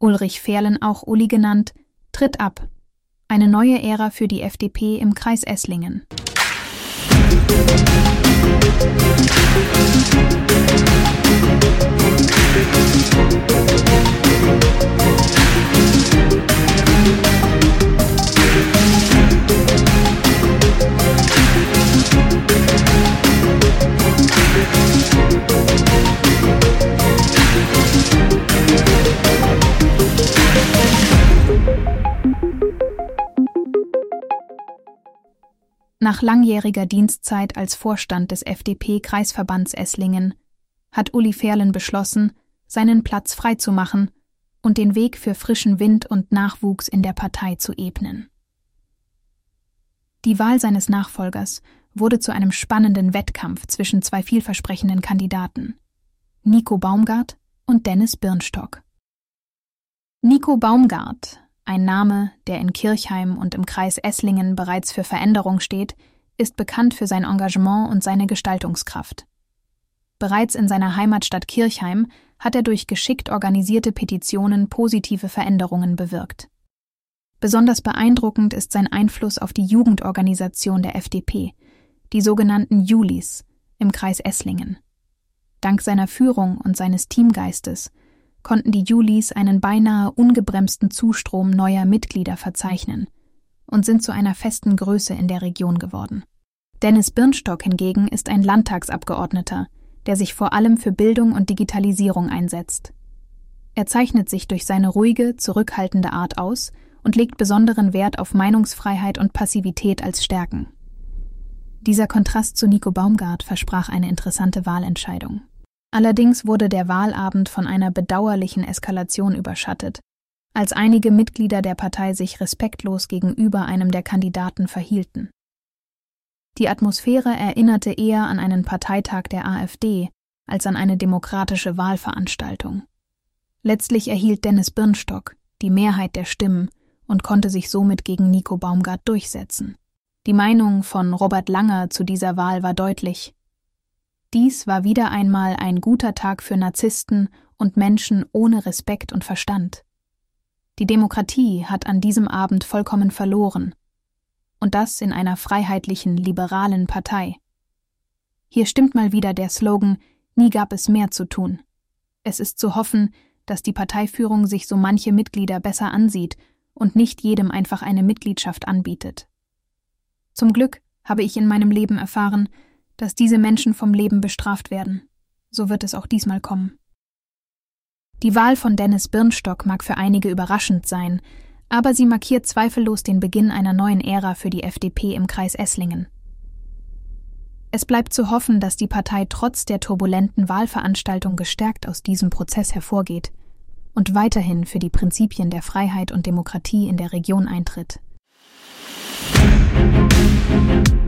Ulrich Fährlen, auch Uli genannt, tritt ab. Eine neue Ära für die FDP im Kreis Esslingen. Nach langjähriger Dienstzeit als Vorstand des FDP-Kreisverbands Esslingen hat Uli Ferlen beschlossen, seinen Platz freizumachen und den Weg für frischen Wind und Nachwuchs in der Partei zu ebnen. Die Wahl seines Nachfolgers wurde zu einem spannenden Wettkampf zwischen zwei vielversprechenden Kandidaten, Nico Baumgart und Dennis Birnstock. Nico Baumgart, ein Name, der in Kirchheim und im Kreis Esslingen bereits für Veränderung steht, ist bekannt für sein Engagement und seine Gestaltungskraft. Bereits in seiner Heimatstadt Kirchheim hat er durch geschickt organisierte Petitionen positive Veränderungen bewirkt. Besonders beeindruckend ist sein Einfluss auf die Jugendorganisation der FDP, die sogenannten Julis im Kreis Esslingen. Dank seiner Führung und seines Teamgeistes konnten die Julis einen beinahe ungebremsten Zustrom neuer Mitglieder verzeichnen und sind zu einer festen Größe in der Region geworden. Dennis Birnstock hingegen ist ein Landtagsabgeordneter, der sich vor allem für Bildung und Digitalisierung einsetzt. Er zeichnet sich durch seine ruhige, zurückhaltende Art aus und legt besonderen Wert auf Meinungsfreiheit und Passivität als Stärken. Dieser Kontrast zu Nico Baumgart versprach eine interessante Wahlentscheidung. Allerdings wurde der Wahlabend von einer bedauerlichen Eskalation überschattet, als einige Mitglieder der Partei sich respektlos gegenüber einem der Kandidaten verhielten. Die Atmosphäre erinnerte eher an einen Parteitag der AfD als an eine demokratische Wahlveranstaltung. Letztlich erhielt Dennis Birnstock die Mehrheit der Stimmen und konnte sich somit gegen Nico Baumgart durchsetzen. Die Meinung von Robert Langer zu dieser Wahl war deutlich. Dies war wieder einmal ein guter Tag für Narzissten und Menschen ohne Respekt und Verstand. Die Demokratie hat an diesem Abend vollkommen verloren. Und das in einer freiheitlichen, liberalen Partei. Hier stimmt mal wieder der Slogan Nie gab es mehr zu tun. Es ist zu hoffen, dass die Parteiführung sich so manche Mitglieder besser ansieht und nicht jedem einfach eine Mitgliedschaft anbietet. Zum Glück habe ich in meinem Leben erfahren, dass diese Menschen vom Leben bestraft werden. So wird es auch diesmal kommen. Die Wahl von Dennis Birnstock mag für einige überraschend sein, aber sie markiert zweifellos den Beginn einer neuen Ära für die FDP im Kreis Esslingen. Es bleibt zu hoffen, dass die Partei trotz der turbulenten Wahlveranstaltung gestärkt aus diesem Prozess hervorgeht und weiterhin für die Prinzipien der Freiheit und Demokratie in der Region eintritt. Dies